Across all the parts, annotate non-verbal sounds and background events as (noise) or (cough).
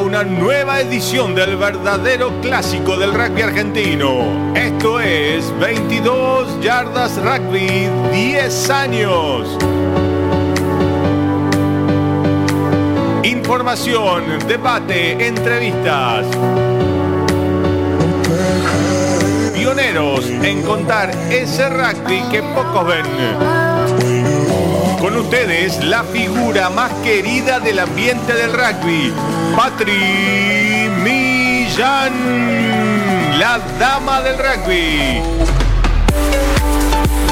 una nueva edición del verdadero clásico del rugby argentino. Esto es 22 Yardas Rugby 10 años. Información, debate, entrevistas. Pioneros en contar ese rugby que pocos ven. Con ustedes, la figura más querida del ambiente del rugby, Patri Millán, la dama del rugby.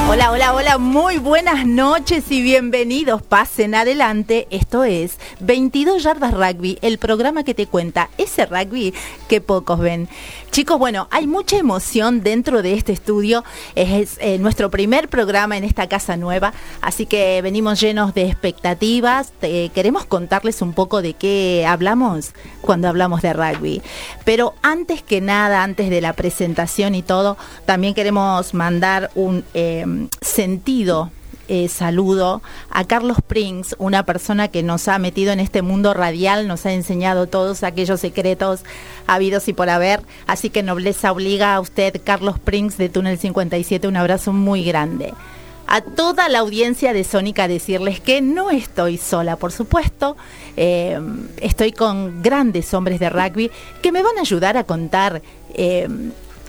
Hola, hola, hola, muy buenas noches y bienvenidos. Pasen adelante. Esto es 22 Yardas Rugby, el programa que te cuenta ese rugby que pocos ven. Chicos, bueno, hay mucha emoción dentro de este estudio. Es, eh, nuestro primer programa en esta casa nueva, así que venimos llenos de expectativas. queremos contarles un poco de qué hablamos cuando hablamos de rugby. Pero antes que nada, antes de la presentación y todo, también queremos mandar un em, sentido eh, saludo a Carlos Prince, una persona que nos ha metido en este mundo radial, nos ha enseñado todos aquellos secretos habidos y por haber. Así que nobleza obliga a usted, Carlos Prince de Túnel 57, un abrazo muy grande. A toda la audiencia de Sónica decirles que no estoy sola, por supuesto. Eh, estoy con grandes hombres de rugby que me van a ayudar a contar eh,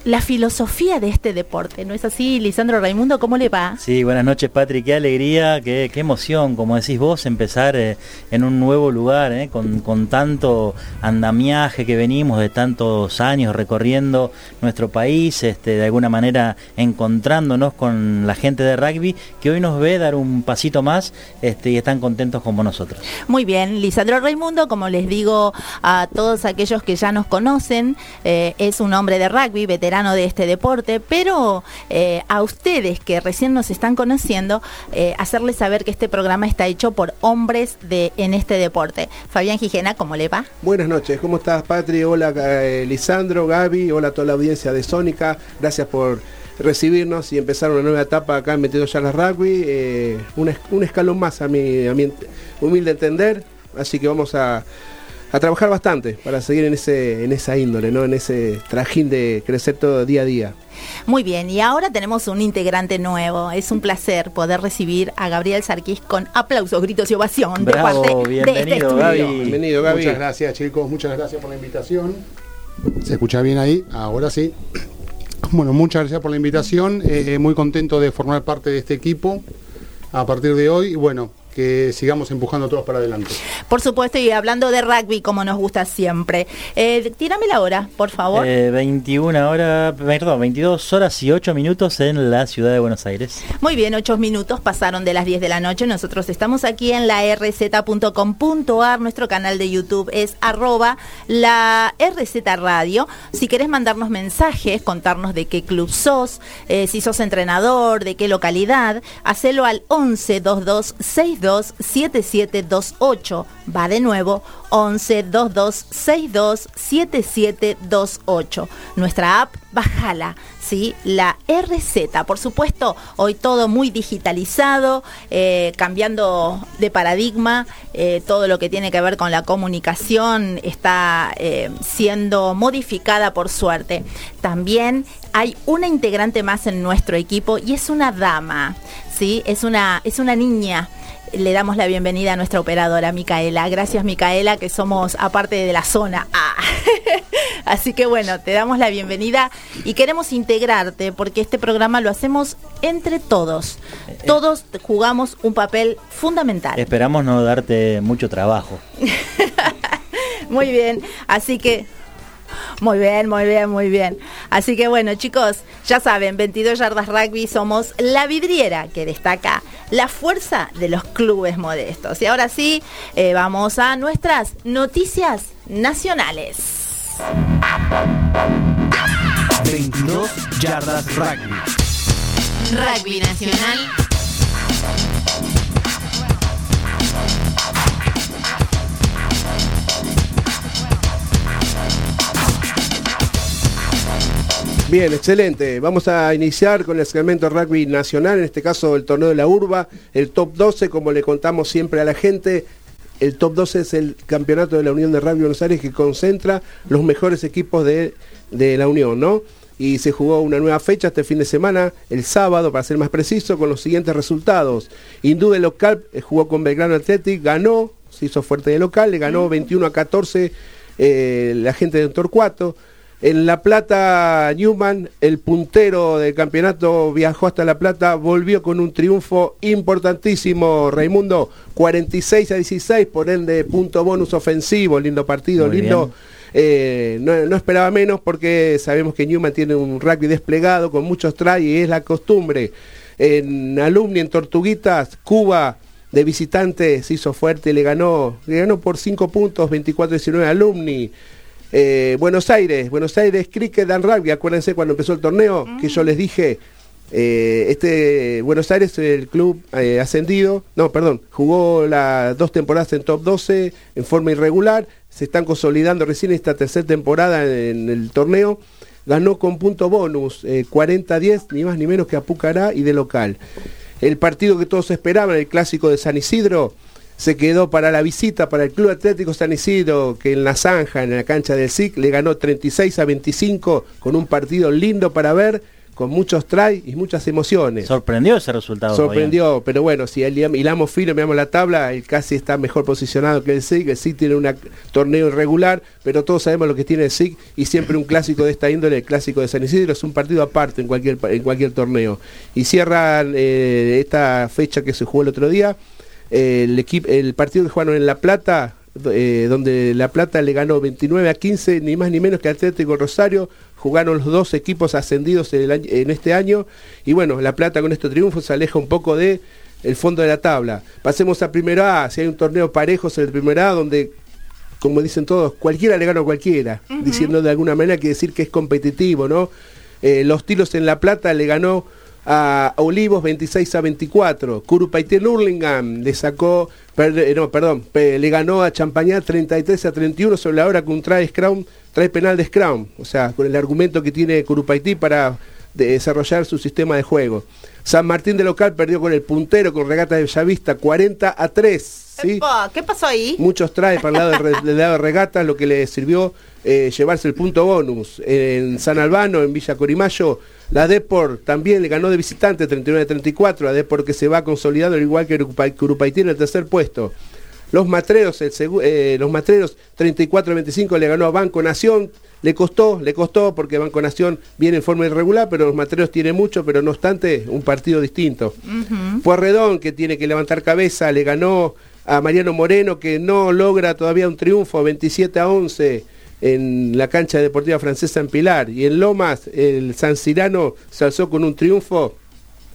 la filosofía de este deporte. ¿No es así, Lisandro Raimundo? ¿Cómo le va? Sí, buenas noches, Patri. Qué alegría, qué, emoción, como decís vos, empezar eh, en un nuevo lugar, eh, con, tanto andamiaje que venimos de tantos años recorriendo nuestro país, este, de alguna manera encontrándonos con la gente de rugby que hoy nos ve dar un pasito más este, y están contentos como nosotros. Muy bien, Lisandro Raimundo, como les digo a todos aquellos que ya nos conocen, eh, es un hombre de rugby, veterano de este deporte, pero eh, a ustedes que recién nos están conociendo, eh, hacerles saber que este programa está hecho por hombres de, en este deporte. Fabián Gijena, ¿cómo le va? Buenas noches, ¿cómo estás, Patri? Hola, eh, Lisandro, Gaby, hola a toda la audiencia de Sónica, gracias por recibirnos y empezar una nueva etapa acá en 22 Yardas Rugby, un, escalón más a mi, a mi humilde entender, así que vamos a a trabajar bastante para seguir en ese en esa índole, ¿no? En ese trajín de crecer todo día a día. Muy bien, y ahora tenemos un integrante nuevo. Es un placer poder recibir a Gabriel Sarquís con aplausos, gritos y ovación de parte bienvenido, de este Bienvenido, Gaby. Muchas gracias, chicos. Muchas gracias por la invitación. ¿Se escucha bien ahí? Ahora sí. Bueno, muchas gracias por la invitación. Eh, muy contento de formar parte de este equipo a partir de hoy. Y bueno, que sigamos empujando todos para adelante. Por supuesto, y hablando de rugby, como nos gusta siempre. Eh, tírame la hora, por favor. 21 eh, horas, perdón, 22 horas y 8 minutos en la ciudad de Buenos Aires. Muy bien, 8 minutos pasaron de las 10 de la noche. Nosotros estamos aquí en la rz.com.ar. Nuestro canal de YouTube es arroba la RZ Radio. Si querés mandarnos mensajes, contarnos de qué club sos, eh, si sos entrenador, de qué localidad, hacelo al 11 22 62 7728. Va de nuevo 11 22 62 7728. Nuestra app, bájala, ¿sí? La RZ. Por supuesto, hoy todo muy digitalizado, eh, cambiando de paradigma, eh, todo lo que tiene que ver con la comunicación está eh, siendo modificada por suerte. También hay una integrante más en nuestro equipo y es una dama, ¿sí? Es una, es una niña le damos la bienvenida a nuestra operadora Micaela. Gracias Micaela, que somos aparte de la zona. (laughs) Así que bueno, te damos la bienvenida y queremos integrarte porque este programa lo hacemos entre todos. Todos jugamos un papel fundamental. Esperamos no darte mucho trabajo. (laughs) Muy bien, así que muy bien, muy bien, muy bien. Así que bueno, chicos, ya saben, 22 yardas rugby somos la vidriera que destaca la fuerza de los clubes modestos. Y ahora sí, eh, vamos a nuestras noticias nacionales. 22 yardas rugby. Rugby nacional Bien, excelente. Vamos a iniciar con el segmento rugby nacional, en este caso el torneo de la urba, el top 12, como le contamos siempre a la gente. el top 12 es el campeonato de la Unión de Rugby Buenos Aires que concentra los mejores equipos de, de la Unión, ¿no? y se jugó una nueva fecha este fin de semana, el sábado, para ser más preciso, con los siguientes resultados. Indude local eh, jugó con Belgrano Athletic, ganó, se hizo fuerte de local, le ganó 21 a 14 eh, la gente de Torcuato. En La Plata, Newman, el puntero del campeonato, viajó hasta La Plata, volvió con un triunfo importantísimo, Raimundo, 46 a 16, por ende punto bonus ofensivo, lindo partido, lindo. Eh, no, esperaba menos porque sabemos que Newman tiene un rugby desplegado con muchos try y es la costumbre. En Alumni, en Tortuguitas, Cuba de visitantes hizo fuerte, le ganó, le ganó por 5 puntos, 24-19 Alumni. Eh, Buenos Aires, Buenos Aires Cricket and Rugby, acuérdense cuando empezó el torneo, que yo les dije, eh, este Buenos Aires, el club ascendido, no, perdón, jugó las dos temporadas en top 12 en forma irregular, se están consolidando recién esta tercera temporada en el torneo. Ganó con punto bonus, 40-10, eh, ni más ni menos que Apucará y de local. El partido que todos esperaban, el clásico de San Isidro, se quedó para la visita para el Club Atlético San Isidro, que en la zanja, en la cancha del SIC, le ganó 36 a 25 con un partido lindo para ver con muchos try y muchas emociones. Sorprendió ese resultado. Sorprendió, pero bueno, si hilamos fino, miramos la tabla, el casi está mejor posicionado que el SIG. El SIG tiene un torneo irregular, pero todos sabemos lo que tiene el SIG y siempre un clásico de esta índole, el clásico de San Isidro, es un partido aparte en cualquier, en cualquier torneo. Y cierran eh, esta fecha que se jugó el otro día. El, equipo, el partido que jugaron en La Plata, eh, donde La Plata le ganó 29 a 15, ni más ni menos que Atlético Rosario, jugaron los dos equipos ascendidos en, este año y bueno, La Plata con este triunfo se aleja un poco de el fondo de la tabla. Pasemos a Primera A, si hay un torneo parejos en el Primera A donde como dicen todos, cualquiera le gana a cualquiera, diciendo de alguna manera que decir que es competitivo, ¿no? Eh, los tiros en La Plata le ganó a Olivos 26 a 24. Curupaité Nurlingham le sacó, eh, no, perdón, le ganó a Champañá 33 a 31 sobre la hora con un try Scrum, trae penal de Scrum, o sea, con el argumento que tiene Curupaití para desarrollar su sistema de juego. San Martín de local perdió con el puntero con regata de Bellavista 40 a 3. ¿Qué pasó ahí? Muchos trae para el lado (laughs) del lado de regata, lo que le sirvió eh, llevarse el punto bonus. En San Albano, en Villa Corimayo, la Depor también le ganó de visitante 39-34, la Depor que se va consolidando al igual que Curupaití en el tercer puesto. Los Matreros, el eh, los Matreros 34-25 le ganó a Banco Nación, le costó, le costó porque Banco Nación viene en forma irregular, pero los Matreros tienen mucho, pero no obstante, un partido distinto. Uh que tiene que levantar cabeza, le ganó a Mariano Moreno, que no logra todavía un triunfo, 27 a 11 en la cancha deportiva francesa en Pilar. Y en Lomas, el San Cirano se alzó con un triunfo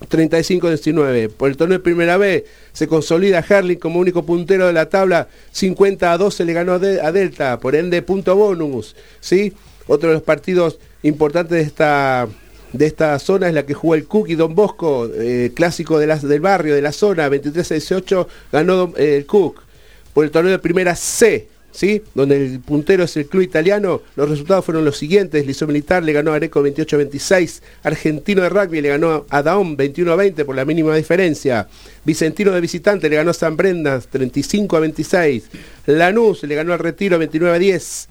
35-19. Por el torneo de primera vez se consolida Herling como único puntero de la tabla. 50 a 12 le ganó a Delta, por ende punto bonus. ¿sí? Otro de los partidos importantes de esta, de esta zona es la que jugó el Cook Don Bosco, eh, clásico de del barrio, de la zona, 23 a 18 ganó eh, el Cook. Por el torneo de primera C, ¿sí? donde el puntero es el club italiano, los resultados fueron los siguientes, Liceo Militar le ganó a Areco 28-26, Argentino de Rugby le ganó a Daón 21-20 por la mínima diferencia, Vicentino de Visitante le ganó a San Brendas 35-26, Lanús le ganó al Retiro 29-10,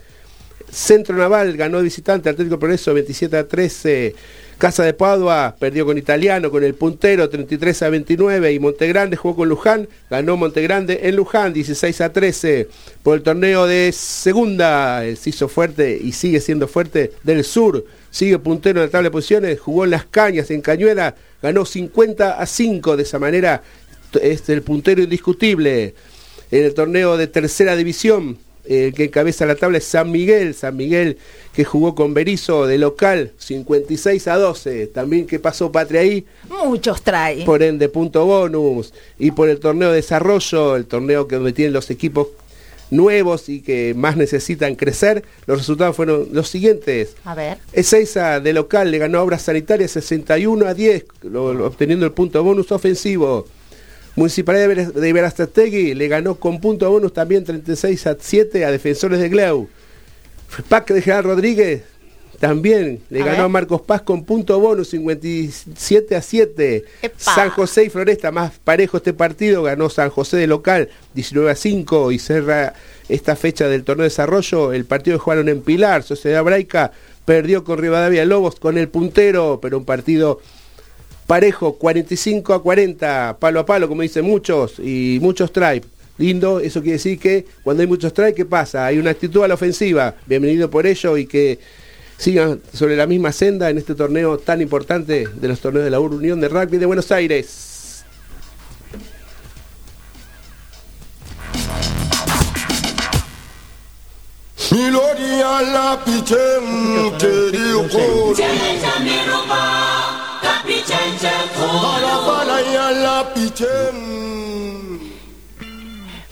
Centro Naval ganó de visitante Atlético Progreso 27 13. Casa de Padua perdió con Italiano, con el puntero 33 a 29 y Montegrande jugó con Luján, ganó Montegrande en Luján 16 a 13 por el torneo de segunda, se hizo fuerte y sigue siendo fuerte del sur, sigue puntero en la tabla de posiciones, jugó en Las Cañas, en Cañuela, ganó 50 a 5, de esa manera es el puntero indiscutible. En el torneo de tercera división, el que encabeza la tabla es San Miguel, San Miguel que jugó con Berizo de local 56 a 12, también que pasó Patria ahí. Muchos trae. Por ende, punto bonus. Y por el torneo de desarrollo, el torneo que donde tienen los equipos nuevos y que más necesitan crecer, los resultados fueron los siguientes. A ver. Ezeiza de local le ganó a Obras Sanitarias 61 a 10, obteniendo el punto bonus ofensivo. Municipalidad de Iberastategui le ganó con punto bonus también 36 a 7 a Defensores de Glau. PAC de General Rodríguez también le ganó a Marcos Paz con punto bonus 57 a 7. San José y Floresta, más parejo este partido, ganó San José de local 19 a 5 y cerra esta fecha del torneo de desarrollo. El partido que jugaron en Pilar, Sociedad Braica, perdió con Rivadavia Lobos con el puntero, pero un partido parejo, 45 a 40, palo a palo, como dicen muchos, y muchos strikes. Lindo, eso quiere decir que cuando hay muchos strikes, ¿qué pasa? Hay una actitud a la ofensiva. Bienvenido por ello y que sigan sobre la misma senda en este torneo tan importante de los torneos de la Unión de Rugby de Buenos Aires. picheng, picheng, picheng,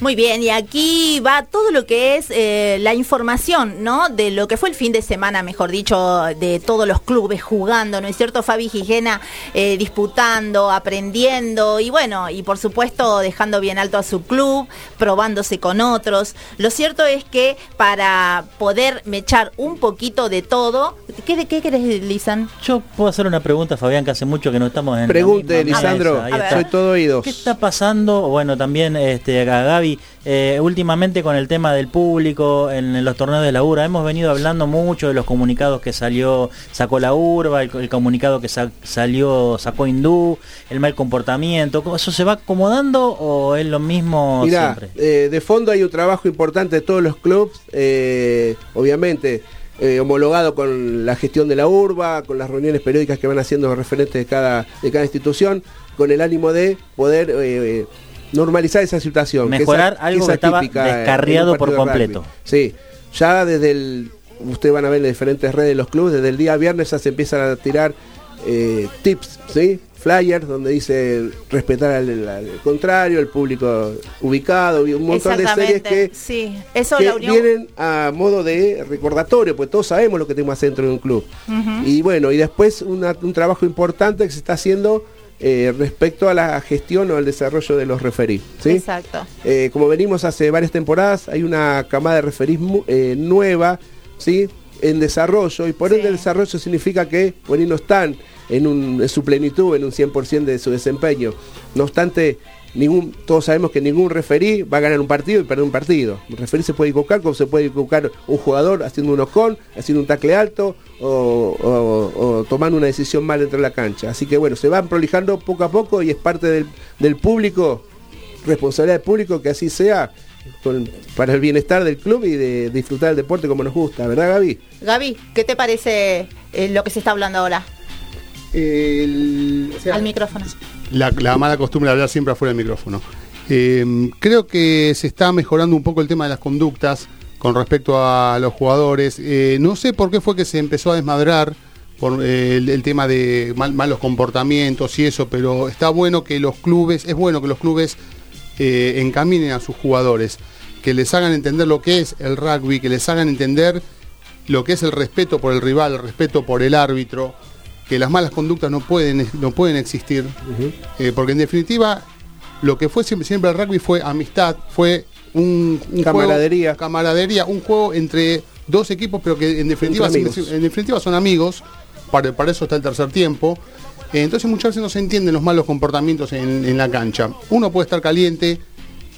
Muy bien, y aquí va todo lo que es eh, la información, ¿no? De lo que fue el fin de semana, mejor dicho, de todos los clubes jugando, ¿no es cierto? Fabi Gijena eh, disputando, aprendiendo y bueno, y por supuesto dejando bien alto a su club, probándose con otros. Lo cierto es que para poder mechar un poquito de todo, ¿qué, qué querés, Lisan? Yo puedo hacer una pregunta, Fabián, que hace mucho que no estamos en. Pregunte, Lisandro, soy todo oídos. ¿Qué está pasando? Bueno, también este, a Gaby eh, últimamente con el tema del público en, los torneos de la URA, hemos venido hablando mucho de los comunicados que salió, sacó la URBA, el, comunicado que salió, sacó Hindú, el mal comportamiento, ¿eso se va acomodando o es lo mismo siempre? Eh, de fondo hay un trabajo importante de todos los clubes, eh, obviamente. homologado con la gestión de la urba, con las reuniones periódicas que van haciendo los referentes de cada, de cada institución, con el ánimo de poder normalizar esa situación. Mejorar algo que estaba descarriado por completo. Sí, ya desde el, ustedes van a ver en las diferentes redes de los clubes, desde el día viernes ya se empiezan a tirar eh, tips, ¿sí? flyers donde dice respetar al, contrario, el público ubicado un montón de series que, sí. Eso vienen a modo de recordatorio, pues todos sabemos lo que tenemos dentro de un club. Y bueno, y después un trabajo importante que se está haciendo eh, respecto a la gestión o al desarrollo de los referís. Exacto. Eh, como venimos hace varias temporadas, hay una camada de referís eh, nueva, ¿sí? En desarrollo, y por ende el desarrollo significa que bueno, no están en, un, en su plenitud, en un 100% de su desempeño. No obstante, ningún, todos sabemos que ningún referí va a ganar un partido y perder un partido. Un referí se puede equivocar como se puede equivocar un jugador haciendo un ocon, haciendo un tacle alto o, tomando una decisión mal dentro de la cancha. Así que bueno, se van prolijando poco a poco y es parte del, público, responsabilidad del público que así sea. para el bienestar del club y de, disfrutar del deporte como nos gusta, ¿verdad Gaby? Gaby, ¿qué te parece eh, lo que se está hablando ahora? Al micrófono la, mala costumbre de hablar siempre afuera del micrófono. Eh, creo que se está mejorando un poco el tema de las conductas con respecto a los jugadores. Eh, no sé por qué fue que se empezó a desmadrar por eh, el, tema de malos comportamientos y eso, pero está bueno que los clubes, es bueno que los clubes encaminen a sus jugadores, que les hagan entender lo que es el rugby, que les hagan entender lo que es el respeto por el rival, el respeto por el árbitro, que las malas conductas no pueden, no pueden existir, eh, porque en definitiva lo que fue siempre, siempre el rugby fue amistad, fue un, camaradería. camaradería, un juego entre dos equipos, pero que en definitiva, en definitiva son amigos, para, para, eso está el tercer tiempo. Eh, entonces muchas veces no se entienden los malos comportamientos en, en la cancha. Uno puede estar caliente,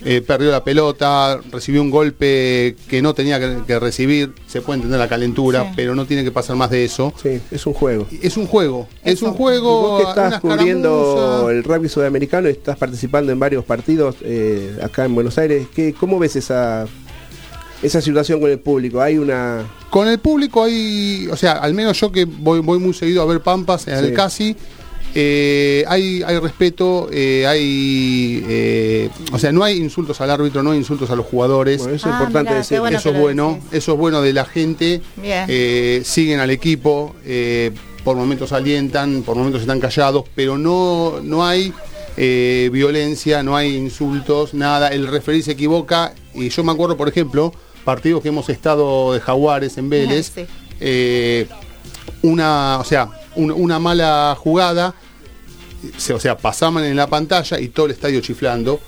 eh, perdió la pelota, recibió un golpe que no tenía que, recibir, se puede entender la calentura, pero no tiene que pasar más de eso. Sí, es un juego. Es un juego, es un juego. vos que estás cubriendo el rugby sudamericano y estás participando en varios partidos eh, acá en Buenos Aires, ¿qué, ¿cómo ves esa, esa situación con el público? ¿Hay una...? Con el público hay, o sea, al menos yo que voy, voy muy seguido a ver Pampas en el Casi, eh, hay, hay respeto, eh, hay, eh, o sea, no hay insultos al árbitro, no hay insultos a los jugadores. eso es ah, importante decir. eso es bueno, eso es bueno de la gente. siguen al equipo, por momentos alientan, por momentos están callados, pero no, no hay violencia, no hay insultos, nada. El referí se equivoca y yo me acuerdo, por ejemplo, partidos que hemos estado de Jaguares en Vélez. una, o sea, una mala jugada, o sea, pasaban en la pantalla y todo el estadio chiflando,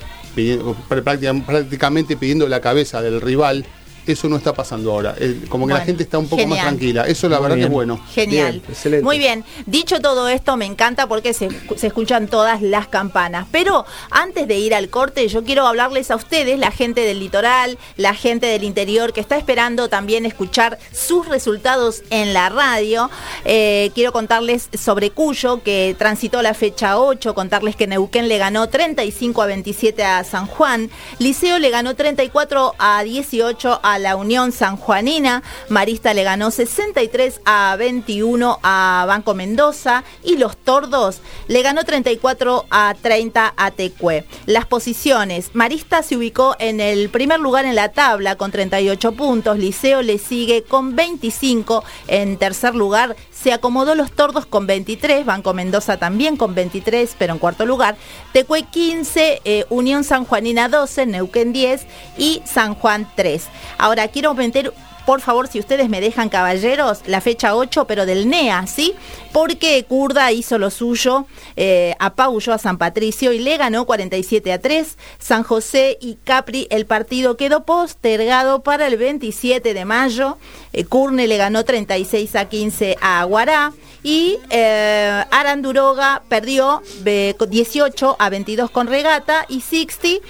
prácticamente pidiendo la cabeza del rival. Eso no está pasando ahora. como que la gente está un poco más tranquila. Eso la verdad que es bueno. Genial. Muy bien. Dicho todo esto, me encanta porque se, se, escuchan todas las campanas. Pero antes de ir al corte, yo quiero hablarles a ustedes, la gente del litoral, la gente del interior, que está esperando también escuchar sus resultados en la radio. Eh, quiero contarles sobre Cuyo, que transitó la fecha 8, contarles que Neuquén le ganó 35 a 27 a San Juan, Liceo le ganó 34 a 18 a la Unión Sanjuanina, Marista le ganó 63 a 21 a Banco Mendoza. Y Los Tordos le ganó 34 a 30 a Tecue. Las posiciones, Marista se ubicó en el primer lugar en la tabla con 38 puntos, Liceo le sigue con 25, en tercer lugar. Se acomodó Los Tordos con 23, Banco Mendoza también con 23, pero en cuarto lugar, Tecue 15, eh, Unión Sanjuanina 12, Neuquén 10 y San Juan 3. Ahora quiero meter por favor, si ustedes me dejan caballeros, la fecha 8, pero del NEA, ¿sí? Porque Curda hizo lo suyo, eh, a San Patricio y le ganó 47 a 3. San José y Capri, el partido quedó postergado para el 27 de mayo. Eh, Curne le ganó 36 a 15 a Aguará. Y eh, Aranduroga perdió 18 a 22 con Regata y 60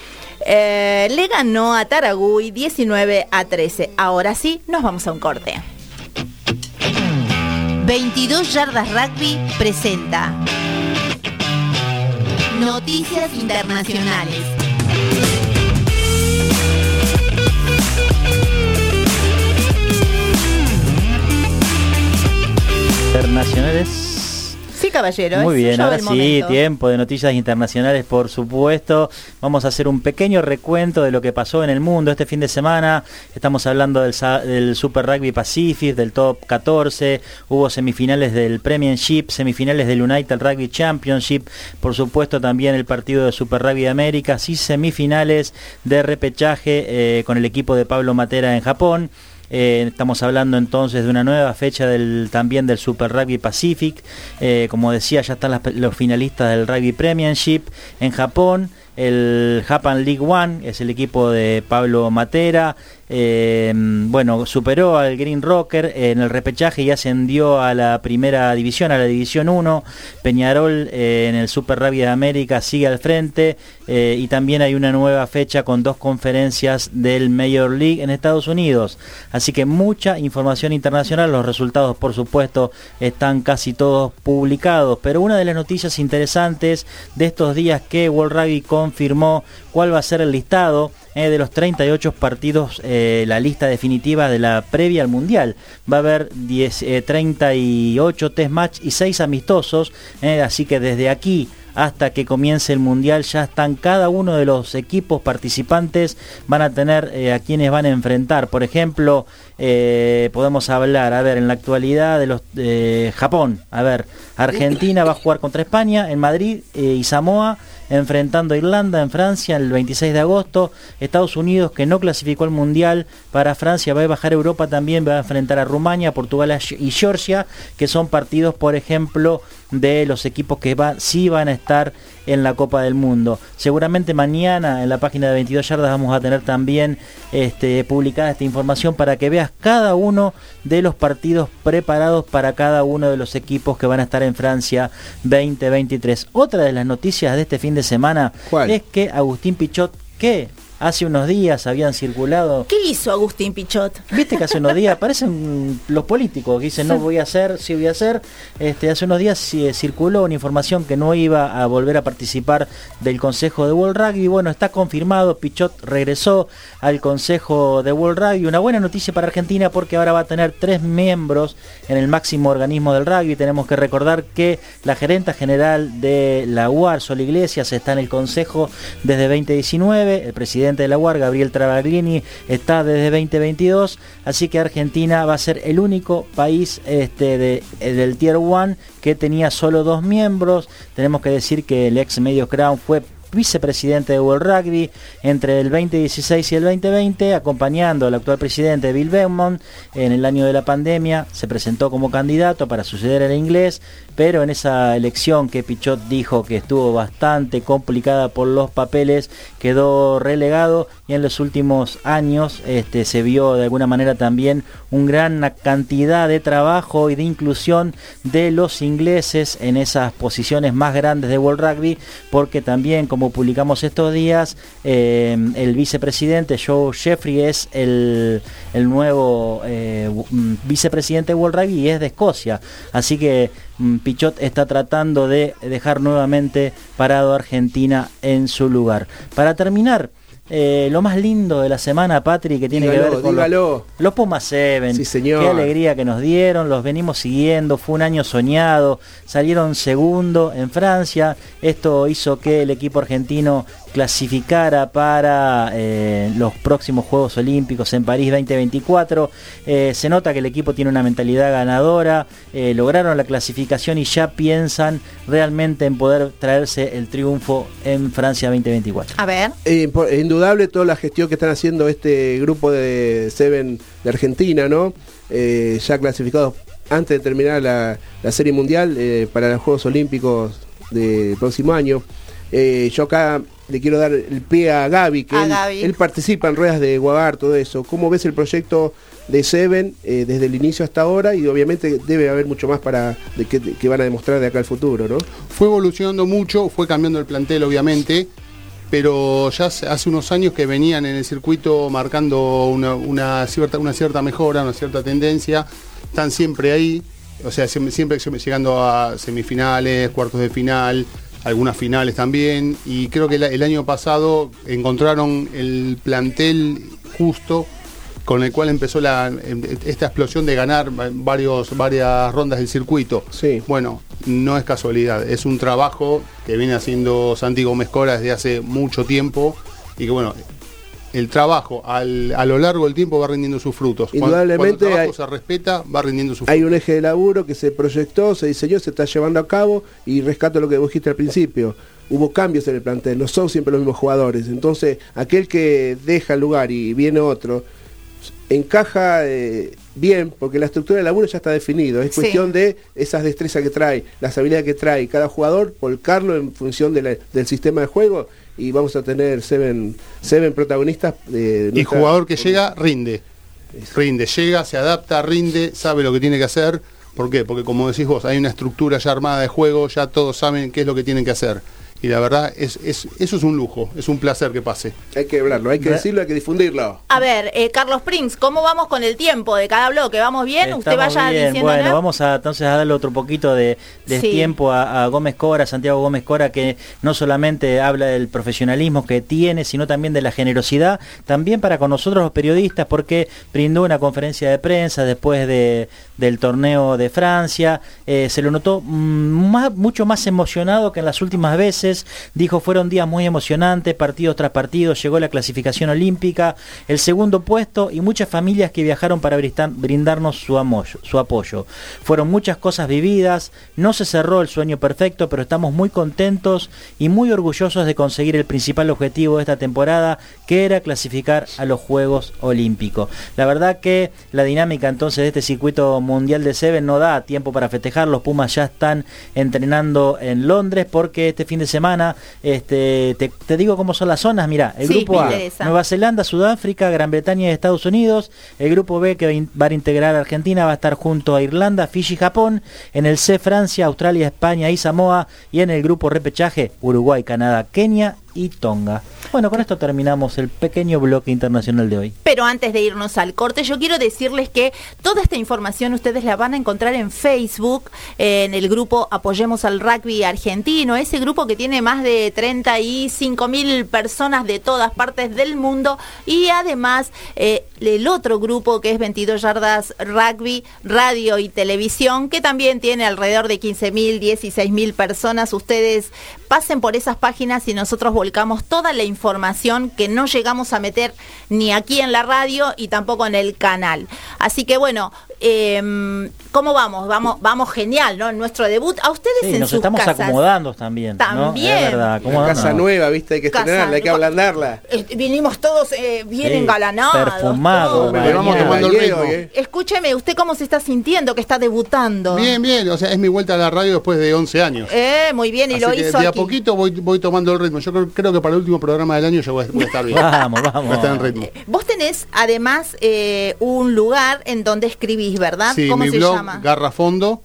eh, le ganó a Taragui 19 a 13. Ahora sí, nos vamos a un corte. 22 Yardas Rugby presenta Noticias Internacionales. Internacionales Sí, caballero. Muy bien, ahora sí, tiempo de noticias internacionales, por supuesto. Vamos a hacer un pequeño recuento de lo que pasó en el mundo este fin de semana. Estamos hablando del, Super Rugby Pacific, del Top 14. Hubo semifinales del Premiership, semifinales del United Rugby Championship. Por supuesto, también el partido de Super Rugby América. y semifinales de repechaje eh, con el equipo de Pablo Matera en Japón. Eh, estamos hablando entonces de una nueva fecha del, también del Super Rugby Pacific. Eh, como decía, ya están los finalistas del Rugby Premiership en Japón. El Japan League One es el equipo de Pablo Matera. Eh, bueno, superó al Green Rocker en el repechaje y ascendió a la primera división, a la división 1. Peñarol eh, en el Super Rugby de América sigue al frente eh, y también hay una nueva fecha con dos conferencias del Major League en Estados Unidos. Así que mucha información internacional, los resultados por supuesto están casi todos publicados, pero una de las noticias interesantes de estos días que World Rugby confirmó cuál va a ser el listado eh, de los 38 partidos, eh, la lista definitiva de la previa al Mundial. Va a haber 10, 38 eh, test match y 6 amistosos, así que desde aquí hasta que comience el mundial ya están cada uno de los equipos participantes van a tener a quienes van a enfrentar por ejemplo podemos hablar a ver en la actualidad de los Japón a ver Argentina va a jugar contra España en Madrid y Samoa enfrentando a Irlanda en Francia el 26 de agosto. Estados Unidos, que no clasificó al Mundial para Francia, va a bajar a Europa también, va a enfrentar a Rumania, Portugal y Georgia, que son partidos, por ejemplo, de los equipos que va, sí van a estar en la Copa del Mundo. Seguramente mañana en la página de 22 yardas vamos a tener también este, publicada esta información para que veas cada uno de los partidos preparados para cada uno de los equipos que van a estar en Francia 2023. Otra de las noticias de este fin de semana es que Agustín Pichot, que hace unos días habían circulado. ¿Qué hizo Agustín Pichot? Viste que hace unos días aparecen los políticos que dicen no voy a hacer, sí voy a hacer. Este, hace unos días circuló una información que no iba a volver a participar del Consejo de World Rugby. Bueno, está confirmado, Pichot regresó al Consejo de World Rugby. Una buena noticia para Argentina porque ahora va a tener tres miembros en el máximo organismo del rugby. Tenemos que recordar que la gerenta general de la UAR, Sol Iglesias, está en el Consejo desde 2019. El presidente de la UAR, Gabriel Travaglini, está desde 2022, así que Argentina va a ser el único país este, de, del Tier 1 que tenía solo dos miembros. Tenemos que decir que el ex Medio Crown fue vicepresidente de World Rugby entre el 2016 y el 2020, acompañando al actual presidente Bill Beaumont en el año de la pandemia. Se presentó como candidato para suceder al inglés, pero en esa elección que Pichot dijo que estuvo bastante complicada por los papeles, quedó relegado y en los últimos años este, se vio de alguna manera también una gran cantidad de trabajo y de inclusión de los ingleses en esas posiciones más grandes de World Rugby, porque también, como publicamos estos días, eh, el vicepresidente Joe Jeffrey es el, nuevo eh, vicepresidente de World y es de Escocia. Así que mm, Pichot está tratando de dejar nuevamente parado a Argentina en su lugar. Para terminar, eh, lo más lindo de la semana, Patri, que tiene que ver con los, Pumas 7. Sí, señor. Qué alegría que nos dieron, los venimos siguiendo, fue un año soñado, salieron segundo en Francia, esto hizo que el equipo argentino clasificara para eh, los próximos Juegos Olímpicos en París 2024. Eh, se nota que el equipo tiene una mentalidad ganadora, eh, lograron la clasificación y ya piensan realmente en poder traerse el triunfo en Francia 2024. A ver. indudable toda la gestión que están haciendo este grupo de Seven de Argentina, ¿no? ya clasificados antes de terminar la, la serie mundial para los Juegos Olímpicos del próximo año. yo acá le quiero dar el pie a Gaby, que él, participa en ruedas de Guagar, todo eso. ¿Cómo ves el proyecto de Seven eh, desde el inicio hasta ahora? Y obviamente debe haber mucho más para de que, van a demostrar de acá al futuro, ¿no? Fue evolucionando mucho, fue cambiando el plantel, obviamente, pero ya hace unos años que venían en el circuito marcando una, cierta, una cierta mejora, una cierta tendencia, están siempre ahí, o sea, siempre llegando a semifinales, cuartos de final, algunas finales también, y creo que el, año pasado encontraron el plantel justo con el cual empezó esta explosión de ganar varios, varias rondas del circuito. Sí. Bueno, no es casualidad, es un trabajo que viene haciendo Santi Gómez Cora desde hace mucho tiempo y que bueno, el trabajo a lo largo del tiempo va rindiendo sus frutos. Indudablemente cuando, el trabajo se respeta, va rindiendo sus frutos. Hay un eje de laburo que se proyectó, se diseñó, se está llevando a cabo y rescato lo que vos dijiste al principio. Hubo cambios en el plantel, no son siempre los mismos jugadores. Entonces, aquel que deja el lugar y viene otro, encaja eh, bien, porque la estructura del laburo ya está definido. Es cuestión de esas destrezas que trae, las habilidades que trae cada jugador, volcarlo en función del sistema de juego y vamos a tener seven, seven protagonistas. De y jugador que llega, rinde. Rinde, llega, se adapta, rinde, sabe lo que tiene que hacer. ¿Por qué? Porque como decís vos, hay una estructura ya armada de juego, ya todos saben qué es lo que tienen que hacer y la verdad es, es, eso es un lujo, es un placer que pase. Hay que hablarlo, hay que decirlo, hay que difundirlo. A ver, eh, Carlos Prince, ¿cómo vamos con el tiempo de cada bloque? ¿Vamos bien? Usted vaya diciendo. Bueno, vamos a entonces a darle otro poquito de, tiempo a, Gómez Cora, Santiago Gómez Cora, que no solamente habla del profesionalismo que tiene, sino también de la generosidad, también para con nosotros los periodistas, porque brindó una conferencia de prensa después de, del torneo de Francia, eh, se lo notó mm, mucho más emocionado que en las últimas veces dijo fueron días muy emocionantes, partido tras partido, llegó la clasificación olímpica, el segundo puesto y muchas familias que viajaron para brindarnos su, su apoyo. Fueron muchas cosas vividas, no se cerró el sueño perfecto, pero estamos muy contentos y muy orgullosos de conseguir el principal objetivo de esta temporada, que era clasificar a los Juegos Olímpicos. La verdad que la dinámica entonces de este circuito mundial de Seven no da tiempo para festejar, los Pumas ya están entrenando en Londres porque este fin de semana este, te, digo cómo son las zonas. Mira, el grupo A, Nueva Zelanda, Sudáfrica, Gran Bretaña y Estados Unidos. El grupo B, que va a integrar a Argentina, va a estar junto a Irlanda, Fiji y Japón. En el C, Francia, Australia, España y Samoa. Y en el grupo repechaje, Uruguay, Canadá, Kenia y Tonga. Bueno, con esto terminamos el pequeño bloque internacional de hoy. Pero antes de irnos al corte, yo quiero decirles que toda esta información ustedes la van a encontrar en Facebook, en el grupo Apoyemos al Rugby Argentino, ese grupo que tiene más de 35 mil personas de todas partes del mundo y además eh, el otro grupo que es 22 Yardas Rugby, Radio y Televisión, que también tiene alrededor de 15 mil, 16 mil personas. Ustedes pasen por esas páginas y nosotros volcamos toda la información que no llegamos a meter ni aquí en la radio y tampoco en el canal. Así que bueno, em, ¿Cómo vamos? Vamos, vamos genial, ¿no? Nuestro debut. A ustedes Sí, en nos sus estamos casas. acomodando también. ¿no? También. Es verdad, Una acomodando. casa nueva, viste, hay que Casa estrenarla, hay que ablandarla. Eh, vinimos todos eh, bien Sí, engalanados. perfumado, todos. bañado. Pero vamos tomando el ritmo. ¿eh? Escúcheme, ¿usted cómo se está sintiendo que está debutando? Bien, bien, o sea, es mi vuelta a la radio después de 11 años. Eh, muy bien, y Así lo que hizo de a aquí. poquito voy, voy tomando el ritmo. Yo creo, creo que para el último programa del año yo voy a, voy a estar bien. Vamos, Voy a vamos. estar en ritmo. Vos tenés además eh, un lugar en donde escribís, ¿verdad? Sí, ¿Cómo mi se blog llama? Garra Fondo,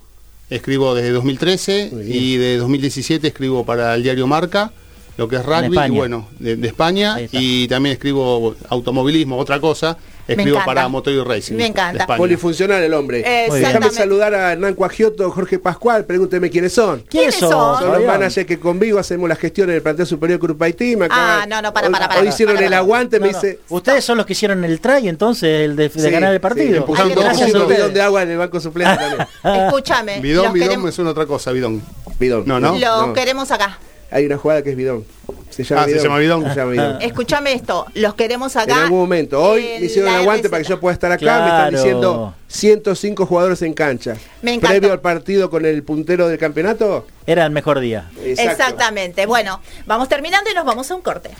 escribo desde 2013 Muy bien. y de 2017 escribo para el diario Marca, lo que es rugby, y bueno, de, de España, y también escribo automovilismo, otra cosa, escribo encanta. para Motor y Racing. Me encanta. Polifuncional el hombre. Déjame saludar a Hernán Cuagioto, Jorge Pascual, pregúnteme quiénes son. ¿Quiénes son? Son los managers que conmigo hacemos las gestiones del plantel superior Curupaití. Me Ah, no, no, para, para, para. Hoy hicieron el aguante, me dice. Ustedes son los que hicieron el try entonces, el de, ganar el partido. empujaron juntos. bidón de agua en el banco suplente también. (laughs) Escúchame. Bidón, bidón me suena otra cosa, bidón. Bidón. No, no. No. queremos acá. Hay una jugada que es bidón. Se llama Ah, se llama bidón. Se llama bidón. Escúchame esto, los queremos acá. En algún momento. Hoy me hicieron el aguante para que yo pueda estar acá. Me están diciendo 105 jugadores en cancha. Me encantó. Previo al partido con el puntero del campeonato. Era el mejor día. Exacto. Exactamente. Bueno, vamos terminando y nos vamos a un corte.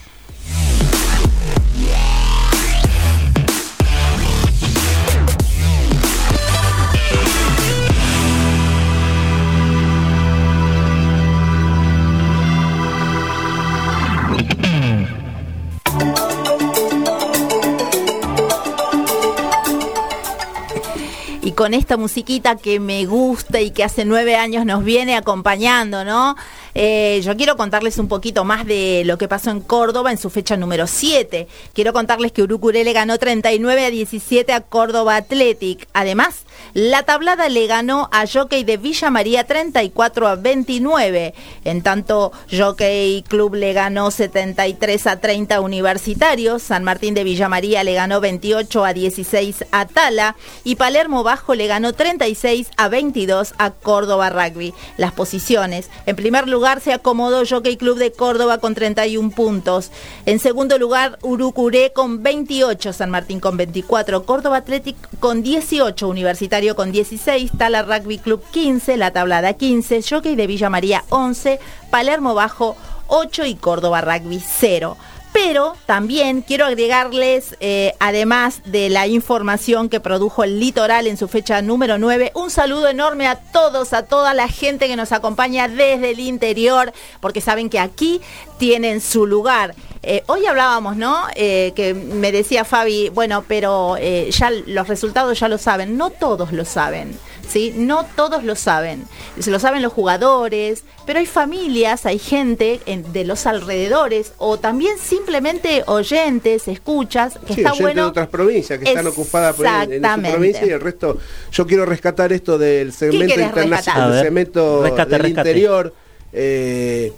Con esta musiquita que me gusta y que hace nueve años nos viene acompañando, ¿no? Eh, yo quiero contarles un poquito más de lo que pasó en Córdoba en su fecha número 7. Quiero contarles que Urucuré le ganó 39 a 17 a Córdoba Athletic. Además, la tablada le ganó a Jockey de Villa María 34 a 29. En tanto, Jockey Club le ganó 73 a 30 a Universitarios. San Martín de Villa María le ganó 28 a 16 a Tala. Y Palermo Bajo le ganó 36 a 22 a Córdoba Rugby. Las posiciones. En primer lugar se acomodó Jockey Club de Córdoba con 31 puntos. En segundo lugar, Urucuré con 28, San Martín con 24, Córdoba Athletic con 18, Universitario con 16, Tala Rugby Club 15, La Tablada 15, Jockey de Villa María 11, Palermo Bajo 8 y Córdoba Rugby 0. Pero también quiero agregarles, eh, además de la información que produjo el litoral en su fecha número 9, un saludo enorme a todos, a toda la gente que nos acompaña desde el interior, porque saben que aquí tienen su lugar. Eh, hoy hablábamos, ¿no? Eh, que me decía Fabi, bueno, pero eh, ya los resultados ya lo saben, no todos lo saben. ¿Sí? No todos lo saben. Se lo saben los jugadores, pero hay familias, hay gente en- de los alrededores o también simplemente oyentes, escuchas, que Sí, está oyentes bueno. de otras provincias que están ocupadas por en- en, su Exactamente. provincia y el resto. Yo quiero rescatar esto del segmento internacional, del segmento rescate, del rescate. interior. eh,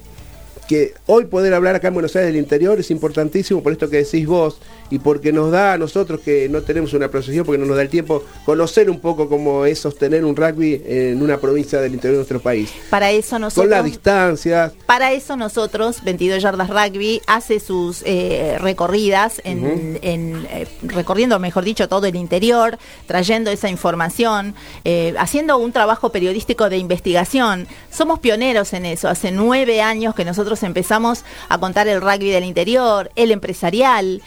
que hoy poder hablar acá en Buenos Aires del interior es importantísimo por esto que decís vos y porque nos da a nosotros que no tenemos una procesión, porque no nos da el tiempo, conocer un poco cómo es sostener un rugby en una provincia del interior de nuestro país. Para eso nosotros... Con las distancias, Para eso nosotros, 22 Yardas Rugby, hace sus eh, recorridas, en, en, eh, recorriendo, mejor dicho, todo el interior, trayendo esa información, eh, haciendo un trabajo periodístico de investigación. Somos pioneros en eso. Hace nueve años que nosotros empezamos a contar el rugby del interior, el empresarial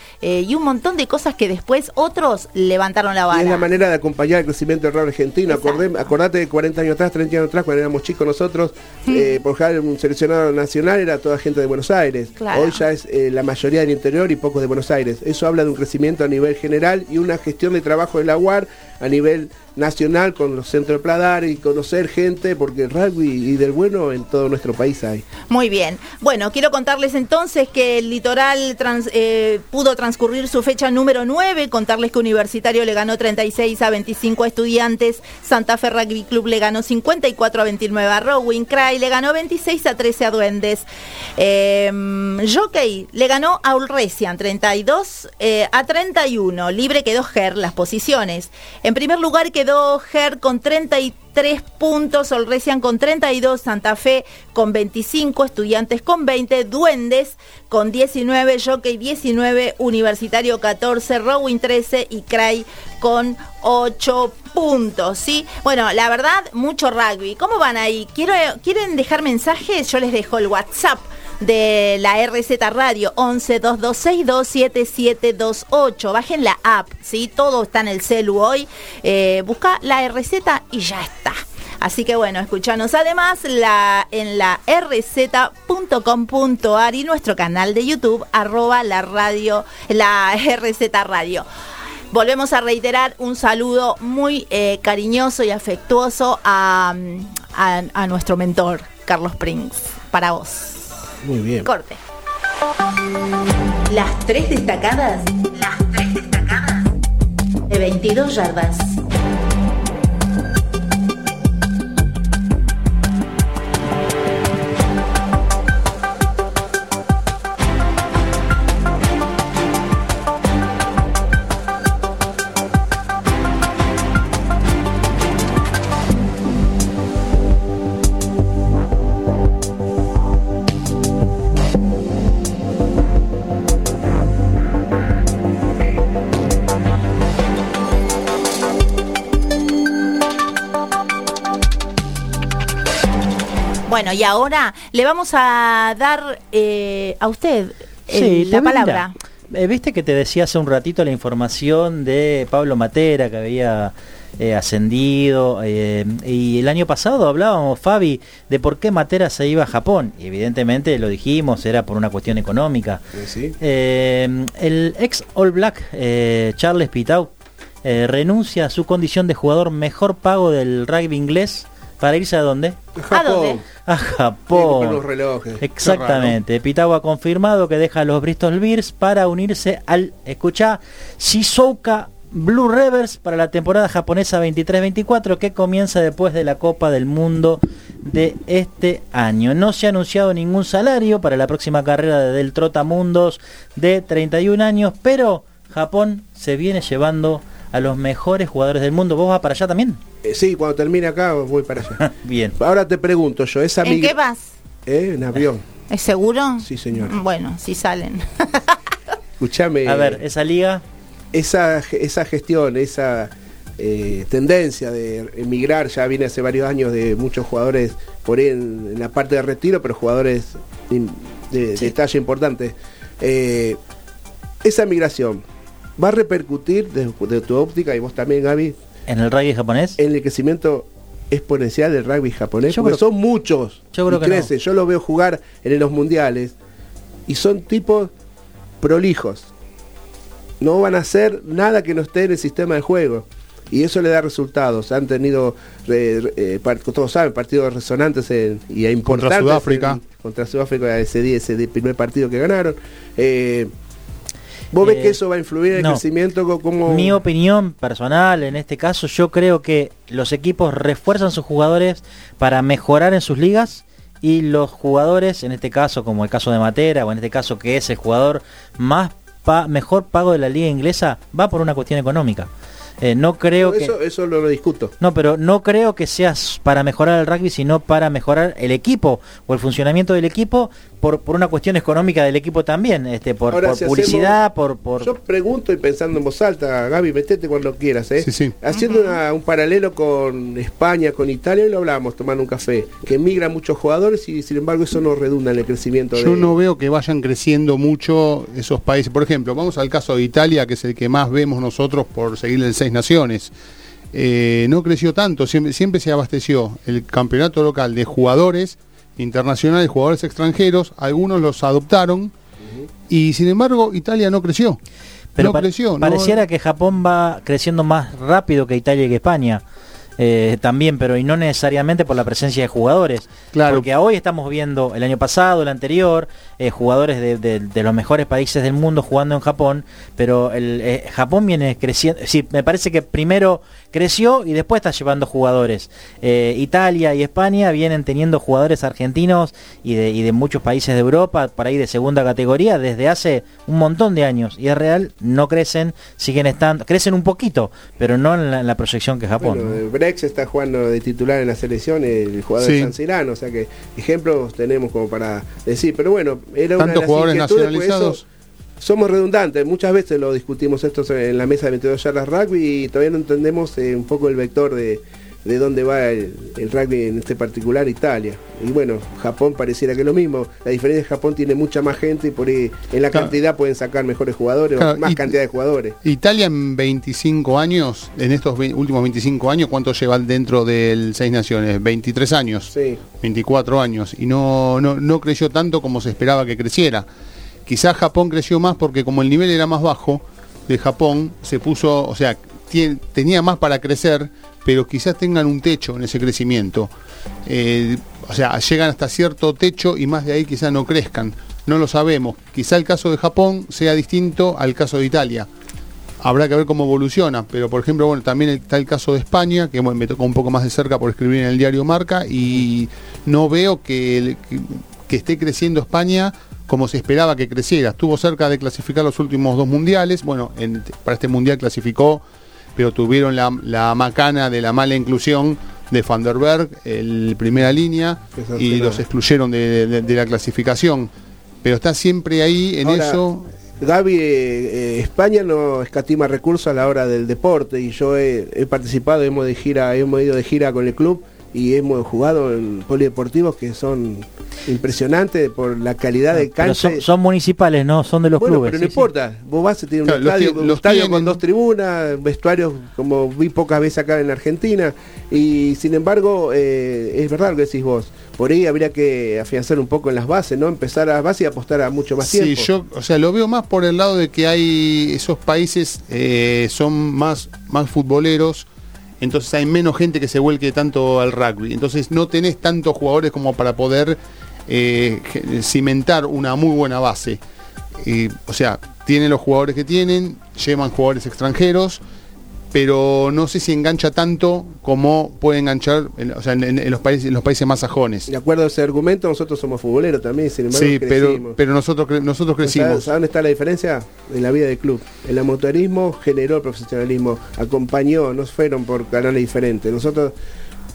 y un montón de cosas que después otros levantaron la Y es la vara. manera de acompañar el crecimiento del rugby argentino. Acordé- acordate de 40 años atrás, 30 años atrás, cuando éramos chicos nosotros, eh, por ejemplo, un seleccionado nacional era toda gente de Buenos Aires. Claro. Hoy ya es eh, la mayoría del interior y pocos de Buenos Aires. Eso habla de un crecimiento a nivel general y una gestión de trabajo de la UAR a nivel nacional con los centros de Pladar y conocer gente, porque rugby y del bueno en todo nuestro país hay. Muy bien. Bueno, quiero contarles entonces que el litoral eh, pudo transcurrir su fecha número 9, contarles que Universitario le ganó 36 a 25 a Estudiantes, Santa Fe Rugby Club le ganó 54 a 29 a Rowing, Cray le ganó 26 a 13 a Duendes, eh, Jockey le ganó a Ulresian 32 eh, a 31, libre quedó Ger las posiciones. En primer lugar quedó quedó con 33 puntos, Olresian con 32, Santa Fe con 25, Estudiantes con 20, Duendes con 19, Jockey 19, Universitario 14, Rowing 13 y Cray con 8 puntos, ¿sí? Bueno, la verdad, mucho rugby. ¿Cómo van ahí? ¿Quiero, ¿Quieren dejar mensajes? Yo les dejo el WhatsApp de la RZ Radio 11 22627728. Bajen la app, ¿sí? Todo está en el celu hoy. Eh, busca la RZ y ya está. Así que bueno, escuchanos además la, en la rz.com.ar y nuestro canal de YouTube, arroba la radio, la RZ Radio. Volvemos a reiterar un saludo muy eh, cariñoso y afectuoso a, a nuestro mentor, Carlos Prince, para vos. Muy bien. Corte. Las tres destacadas. Las tres destacadas. De 22 yardas. Bueno, y ahora le vamos a dar eh, a usted eh, la palabra. Eh, viste que te decía hace un ratito la información de Pablo Matera que había ascendido y el año pasado hablábamos Fabi de por qué Matera se iba a Japón. Y evidentemente lo dijimos era por una cuestión económica. El ex All Black Charles Pitau renuncia a su condición de jugador mejor pago del rugby inglés para irse a dónde? ¿A dónde? A Japón. los relojes. Exactamente. Pitao ha confirmado que deja a los Bristol Bears para unirse al, escucha, Shizuoka Blue Rivers para la temporada japonesa 23-24 que comienza después de la Copa del Mundo de este año. No se ha anunciado ningún salario para la próxima carrera del Trotamundos de 31 años, pero Japón se viene llevando a los mejores jugadores del mundo. ¿Vos vas para allá también? Eh, sí, cuando termine acá voy para allá. (laughs) Bien. Ahora te pregunto yo, esa ¿En qué vas? ¿Eh? En avión. ¿Es seguro? Sí, señor. Bueno, si salen. (laughs) Escuchame. A ver, esa liga. Esa, esa gestión, esa eh, tendencia de emigrar, ya viene hace varios años de muchos jugadores por ahí en, la parte de retiro, pero jugadores de, talla importante. Eh, esa migración, ¿va a repercutir desde tu óptica y vos también, Gaby, ¿En el rugby japonés? En el crecimiento exponencial del rugby japonés, porque son muchos. Yo creo que Yo lo veo jugar en los mundiales y son tipos prolijos. No van a hacer nada que no esté en el sistema de juego. Y eso le da resultados. Han tenido, eh, eh, todos saben, partidos resonantes y importantes. Contra Sudáfrica. contra Sudáfrica, ese día, ese primer partido que ganaron. Eh, ¿Vos ves que eh, eso va a influir en el crecimiento? Como... Mi opinión personal, en este caso, yo creo que los equipos refuerzan sus jugadores para mejorar en sus ligas y los jugadores, en este caso, como el caso de Matera, o en este caso que es el jugador más mejor pago de la liga inglesa, va por una cuestión económica. Eh, no creo eso, que... Eso lo, discuto. No, pero no creo que sea para mejorar el rugby, sino para mejorar el equipo o el funcionamiento del equipo por, por una cuestión económica del equipo también, este, por, publicidad, por, por... Yo pregunto y pensando en voz alta, Gaby, metete cuando quieras, ¿eh? Haciendo un paralelo con España, con Italia, lo hablábamos tomando un café, que migran muchos jugadores y sin embargo eso no redunda en el crecimiento. Yo no veo que vayan creciendo mucho esos países. Por ejemplo, vamos al caso de Italia, que es el que más vemos nosotros por seguir el Seis Naciones. Eh, no creció tanto, siempre, siempre se abasteció el campeonato local de jugadores internacionales, jugadores extranjeros, algunos los adoptaron y sin embargo Italia no creció. Pero no creció. Pareciera que Japón va creciendo más rápido que Italia y que España. eh, también, pero y no necesariamente por la presencia de jugadores. Claro. Porque hoy estamos viendo el año pasado, el anterior, eh, jugadores de, los mejores países del mundo jugando en Japón, pero el eh, Japón viene creciendo. Sí, me parece que primero creció y después está llevando jugadores. Italia y España vienen teniendo jugadores argentinos y de, y de muchos países de Europa, para ahí de segunda categoría, desde hace un montón de años. Y es real, no crecen, siguen estando, crecen un poquito, pero no en la, proyección que Japón. Brex está jugando de titular en la selección, el jugador de San Cirano, o sea que ejemplos tenemos como para decir, pero bueno, era una de las jugadores nacionalizados. somos redundantes, muchas veces lo discutimos esto en la mesa de 22 yardas rugby y todavía no entendemos eh, un poco el vector de, de dónde va el, rugby en este particular Italia. Y bueno, Japón pareciera que es lo mismo. La diferencia es que Japón tiene mucha más gente y por ahí en la cantidad pueden sacar mejores jugadores más cantidad de jugadores. Italia en 25 años, en estos últimos 25 años, ¿cuánto llevan dentro del Seis Naciones? 23 años. Sí. 24 años. Y no, no, no creció tanto como se esperaba que creciera. Quizás Japón creció más porque como el nivel era más bajo de Japón, se puso, o sea, tenía más para crecer, pero quizás tengan un techo en ese crecimiento. Eh, o sea, llegan hasta cierto techo y más de ahí quizás no crezcan. No lo sabemos. Quizá el caso de Japón sea distinto al caso de Italia. Habrá que ver cómo evoluciona, pero por ejemplo, bueno, también está el caso de España, que me tocó un poco más de cerca por escribir en el diario Marca, y no veo que, que esté creciendo España como se esperaba que creciera. Estuvo cerca de clasificar los últimos dos mundiales. Bueno, para este mundial clasificó pero tuvieron la, macana de la mala inclusión de Van der Berg, el primera línea, y los excluyeron de, la clasificación. Pero está siempre ahí en eso. Gaby, eh, eh, España no escatima recursos a la hora del deporte y yo he, he participado, hemos, de gira, hemos ido de gira con el club y hemos jugado en polideportivos que son impresionantes por la calidad de cancha. Son, municipales, no son de los bueno, clubes. Pero no importa, vos vas a tener un estadio, un estadio con dos tribunas, vestuarios como vi pocas veces acá en Argentina y sin embargo eh, es verdad lo que decís vos. Por ahí habría que afianzar un poco en las bases, ¿no? Empezar a base y apostar a mucho más tiempo. Sí, yo, o sea, lo veo más por el lado de que hay esos países eh, son más, más futboleros entonces hay menos gente que se vuelque tanto al rugby. Entonces no tenés tantos jugadores como para poder eh, cimentar una muy buena base. o sea, tienen los jugadores que tienen, llevan jugadores extranjeros, pero no sé si engancha tanto como puede enganchar en, los, países, los países más sajones. De acuerdo a ese argumento, nosotros somos futboleros también, sin embargo, Sí, pero, pero nosotros, nosotros crecimos. ¿Sabes dónde está la diferencia? En la vida del club. El amateurismo generó el profesionalismo, acompañó, no fueron por canales diferentes. Nosotros,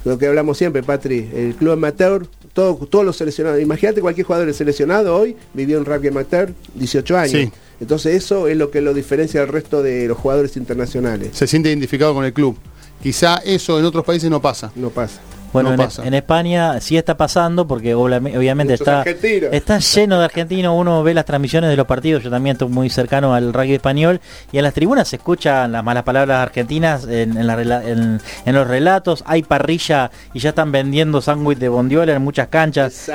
lo que hablamos siempre, Patri, el club amateur, todos los seleccionados, imagínate cualquier jugador seleccionado hoy vivió en rugby amateur 18 años. Sí entonces eso es lo que lo diferencia del resto de los jugadores internacionales. Se siente identificado con el club. Quizá eso en otros países no pasa. No pasa. Bueno, en, España sí está pasando porque obviamente está, está lleno de argentinos. Uno ve las transmisiones de los partidos. Yo también estoy muy cercano al rugby español y en las tribunas se escuchan las malas palabras argentinas en, en, los relatos. Hay parrilla y ya están vendiendo sándwich de bondiola en muchas canchas.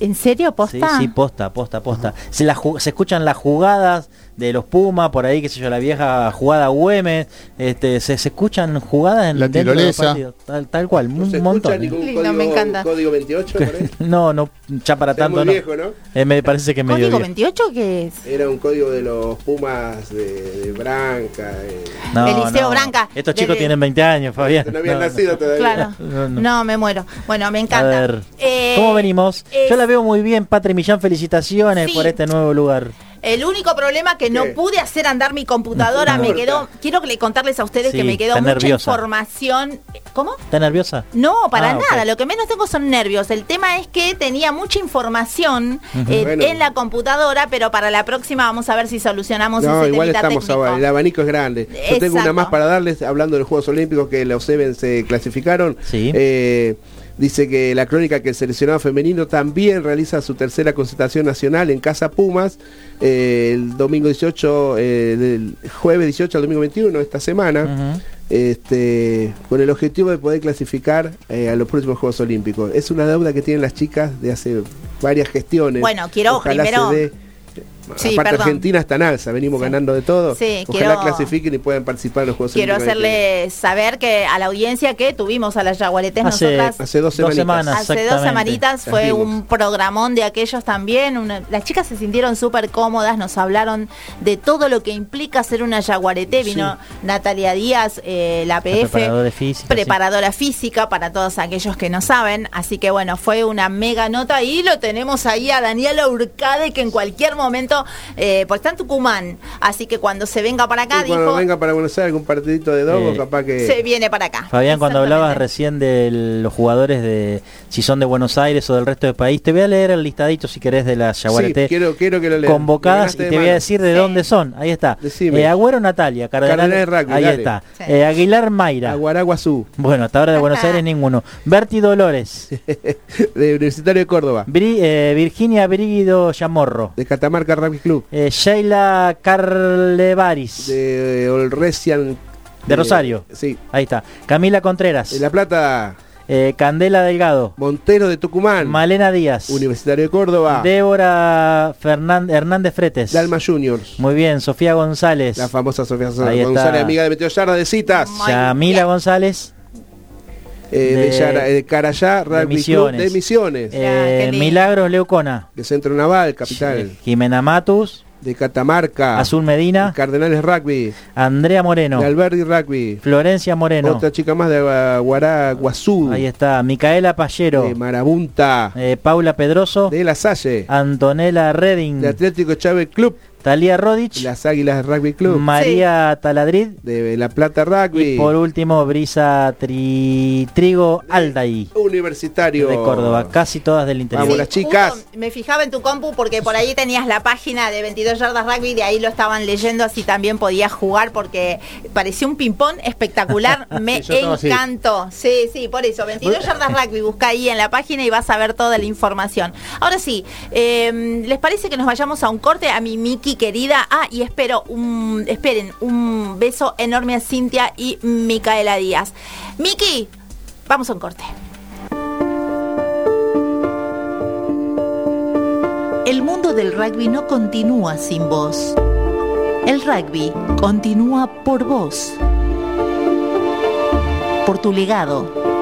¿En serio? ¿Posta? Sí, sí, posta, posta, posta. Se, se escuchan las jugadas de los Pumas, por ahí, qué sé yo, la vieja jugada Güemes, este, se, escuchan jugadas en la tirolesa, tal, tal cual, un montón. Lindo, me encanta. ¿Código 28? (laughs) no, no, ya para tanto muy viejo, ¿no? Eh, me parece que medio ¿Código 28 qué es? Era un código de los Pumas de, Branca. Eh. No, Liceo Branca. Estos chicos tienen 20 años, Fabián. No habían nacido todavía. Claro. No, me muero. Bueno, me encanta. A ver, eh, ¿cómo venimos? Yo la veo muy bien, Patri Millán, felicitaciones por este nuevo lugar. El único problema que no pude hacer andar mi computadora, me quedó, quiero que le contarles a ustedes que me quedó mucha información. ¿Cómo? ¿Está nerviosa? No, para ah, nada, lo que menos tengo son nervios. El tema es que tenía mucha información eh, en la computadora, pero para la próxima vamos a ver si solucionamos no, igual estamos el abanico es grande. Yo tengo una más para darles, hablando de los Juegos Olímpicos que los Seven se clasificaron. Sí. Eh, Dice que la crónica que el seleccionado femenino también realiza su tercera concentración nacional en Casa Pumas eh, el domingo 18, eh, del jueves 18 al domingo 21 esta semana, este, con el objetivo de poder clasificar eh, a los próximos Juegos Olímpicos. Es una deuda que tienen las chicas de hace varias gestiones. Bueno, quiero primero Aparte Argentina está en alza, venimos ganando de todo. Sí, Ojalá clasifiquen y puedan participar en los Juegos Quiero hacerle saber que a la audiencia que tuvimos a las Yaguaretes hace, nosotras hace dos, semanas. hace dos semanitas fue un programón de aquellos también. las chicas se sintieron súper cómodas, nos hablaron de todo lo que implica ser una Yaguarete. Vino Natalia Díaz, eh, la PF, preparadora, física, preparadora física para todos aquellos que no saben. Así que bueno, fue una mega nota y lo tenemos ahí a Daniela Urcade que en cualquier momento, eh, pues está en Tucumán, así que cuando se venga para acá, cuando venga para Buenos Aires algún partidito de dogo, capaz que... Se viene para acá. Fabián, cuando hablabas recién de los jugadores de, si son de Buenos Aires o del resto del país, te voy a leer el listadito si querés de las Yaguareté quiero, quiero que lo convocadas y te voy a decir de dónde son. Ahí está. Eh, Agüero Natalia, Cardenal, Rugby, ahí está. Eh, Aguilar Mayra. Aguaraguazú. Bueno, hasta ahora de Buenos Aires ninguno. Berti Dolores. (laughs) de Universitario de Córdoba. Eh, Virginia Brígido Chamorro. De Catamarca Rugby Club. Eh, Sheila Carlevaris. De Olresian. De Rosario. Sí. Ahí está. Camila Contreras. De La Plata. Eh, Candela Delgado. Montero de Tucumán. Malena Díaz. Universitario de Córdoba. Débora Hernández Fretes. Dalma Juniors. Muy bien. Sofía González. La famosa Sofía González, amiga de Meteo Yarda de citas. Yamila González. Eh, de, Yara, de Carayá, de Misiones. de Misiones. Eh, Milagros Leucona. De Centro Naval, capital. Jimena Matus de Catamarca. Azul Medina. Cardenales Rugby. Andrea Moreno. De Alberdi Rugby. Florencia Moreno. Otra chica más de Guaraguazú. Ahí está. Micaela Pallero. De Marabunta. Eh, Paula Pedroso. De La Salle. Antonella Redding. De Atlético Chávez Club. Talía Rodich. Las Águilas Rugby Club. María Taladrid. De La Plata Rugby. Y por último, Brisa Trigo Alday. Universitario. De Córdoba. Casi todas del interior. Vamos, las chicas. me fijaba en tu compu porque por ahí tenías la página de 22 yardas rugby. De ahí lo estaban leyendo. Así también podías jugar porque parecía un ping-pong espectacular. (laughs) me encantó. Sí, sí, por eso. 22 yardas rugby. Busca ahí en la página y vas a ver toda la información. Ahora sí, em, ¿les parece que nos vayamos a un corte? A mi Miki querida. Ah, y espero un, esperen, un beso enorme a Cintia y Micaela Díaz. Miki, vamos a un corte. El mundo del rugby no continúa sin vos. El rugby continúa por vos. Por tu legado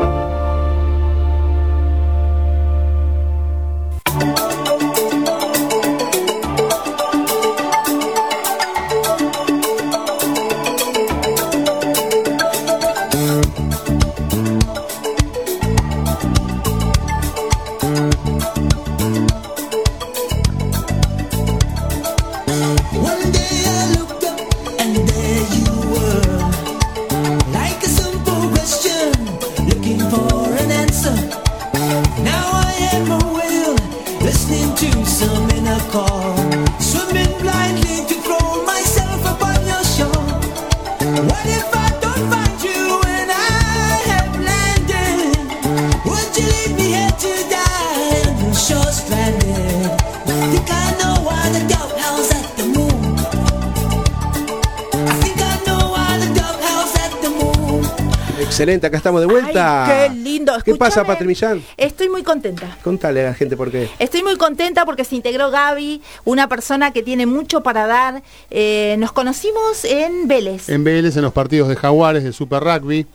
Excelente, acá estamos de vuelta. qué lindo. ¿Qué pasa, Patri Millán? Estoy muy contenta. Contale a la gente por qué. Estoy muy contenta porque se integró Gaby, una persona que tiene mucho para dar. Eh, nos conocimos en Vélez. En Vélez, en los partidos de Jaguares, de Super Rugby.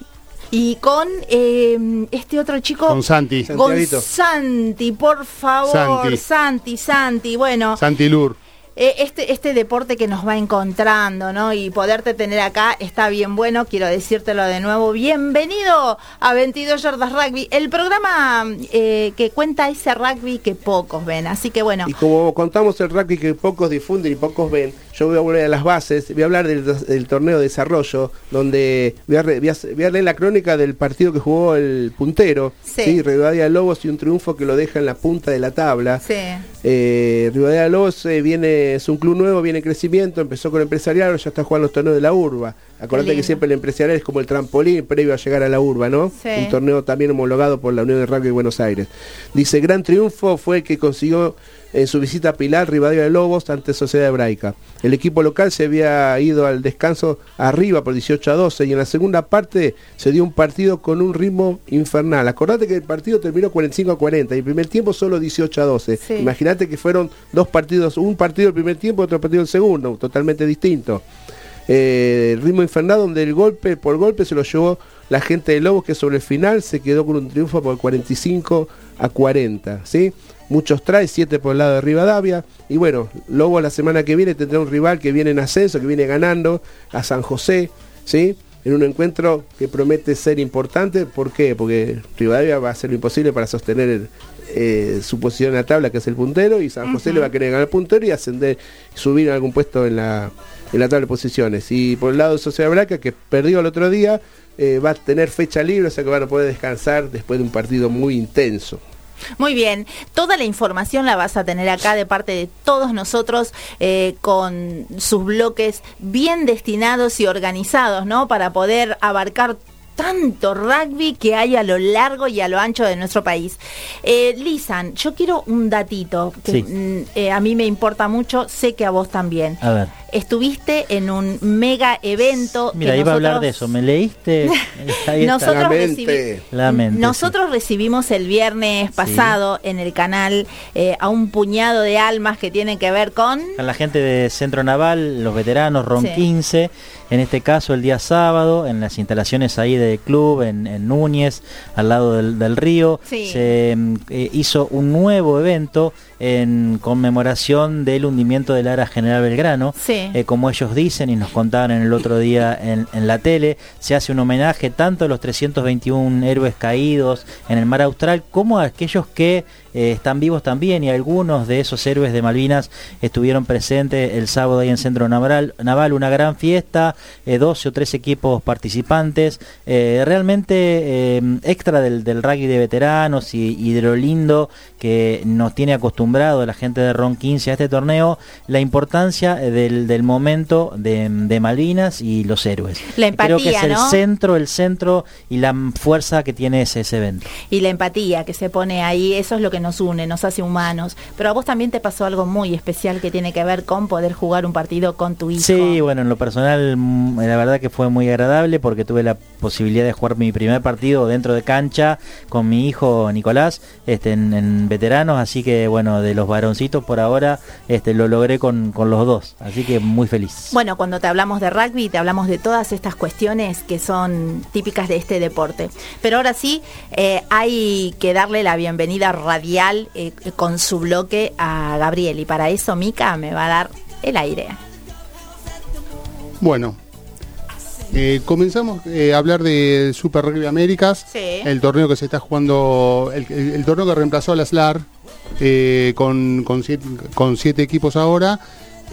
Y con eh, este otro chico. Con Santi. Con Santi, por favor. Santi, Santi. Bueno. Santi Lur. Eh, este, este deporte que nos va encontrando, ¿no? Y poderte tener acá está bien bueno, quiero decírtelo de nuevo. Bienvenido a 22 Yardas Rugby, el programa eh, que cuenta ese rugby que pocos ven. Así que bueno. Y como contamos el rugby que pocos difunden y pocos ven, yo voy a volver a las bases, voy a hablar del, torneo de desarrollo, donde voy a, leer la crónica del partido que jugó el puntero, sí. Rivadavia Lobos y un triunfo que lo deja en la punta de la tabla. Sí. Eh, Rivadavia Lobos eh, viene, es un club nuevo, viene en crecimiento, empezó con empresarial, ya está jugando los torneos de la urba. Acordate que siempre el empresarial es como el trampolín previo a llegar a la urba, ¿no? Un torneo también homologado por la Unión de Rugby de Buenos Aires. Dice, gran triunfo fue el que consiguió en su visita a Pilar, Rivadavia de Lobos, ante Sociedad Hebraica. El equipo local se había ido al descanso arriba por 18 a 12 y en la segunda parte se dio un partido con un ritmo infernal. Acordate que el partido terminó 45 a 40 y el primer tiempo solo 18 a 12. Imagínate que fueron dos partidos, un partido el primer tiempo y otro partido el segundo, totalmente distinto. Eh, ritmo infernal donde el golpe por golpe se lo llevó la gente de Lobos que sobre el final se quedó con un triunfo por 45 a 40, ¿sí? Muchos trae, siete por el lado de Rivadavia. Y bueno, Lobo la semana que viene tendrá un rival que viene en ascenso, que viene ganando a San José, ¿sí? En un encuentro que promete ser importante. ¿Por qué? Porque Rivadavia va a hacer lo imposible para sostener eh, su posición en la tabla, que es el puntero, y San José le va a querer ganar el puntero y ascender, subir a algún puesto en la, en la tabla de posiciones. Y por el lado de Sociedad Braca, que perdió el otro día, eh, va a tener fecha libre, o sea que van a poder descansar después de un partido muy intenso. Muy bien, toda la información la vas a tener acá de parte de todos nosotros eh, con sus bloques bien destinados y organizados, ¿no? Para poder abarcar tanto rugby que hay a lo largo y a lo ancho de nuestro país. Eh, Lisan, yo quiero un datito que mm, eh, a mí me importa mucho, sé que a vos también. A ver estuviste en un mega evento. Mira, iba a hablar de eso. ¿Me leíste? (laughs) nosotros, nosotros recibimos el viernes pasado en el canal eh, a un puñado de almas que tienen que ver con... A la gente de Centro Naval, los veteranos, RON 15. En este caso, el día sábado, en las instalaciones ahí del club, en, Núñez, al lado del, río, se mm, eh, hizo un nuevo evento en conmemoración del hundimiento del Ara General Belgrano. Eh, como ellos dicen y nos contaban en el otro día en, la tele, se hace un homenaje tanto a los 321 héroes caídos en el mar austral como a aquellos que eh, están vivos también y algunos de esos héroes de Malvinas estuvieron presentes el sábado ahí en Centro Naval, Naval una gran fiesta, 12 eh, o 13 equipos participantes, eh, realmente extra del, rugby de veteranos y, de lo lindo que nos tiene acostumbrado la gente de Ron 15 a este torneo, la importancia del, momento de, Malvinas y los héroes. La empatía, Creo que es el centro, el centro y la fuerza que tiene ese, ese evento. Y la empatía que se pone ahí, eso es lo que nos une, nos hace humanos. Pero a vos también te pasó algo muy especial que tiene que ver con poder jugar un partido con tu hijo. Sí, bueno, en lo personal, mm, la verdad que fue muy agradable porque tuve la posibilidad de jugar mi primer partido dentro de cancha con mi hijo Nicolás, este, en, veteranos, así que bueno, de los varoncitos por ahora este, lo logré con, con los dos, así que muy feliz. Bueno, cuando te hablamos de rugby, te hablamos de todas estas cuestiones que son típicas de este deporte. Pero ahora sí, eh, hay que darle la bienvenida radial eh, con su bloque a Gabriel. Y para eso Mica me va a dar el aire. Bueno, eh, comenzamos eh, a hablar del Super Rugby Américas, el torneo que se está jugando, el, torneo que reemplazó a la SLAR con, con, siete, equipos ahora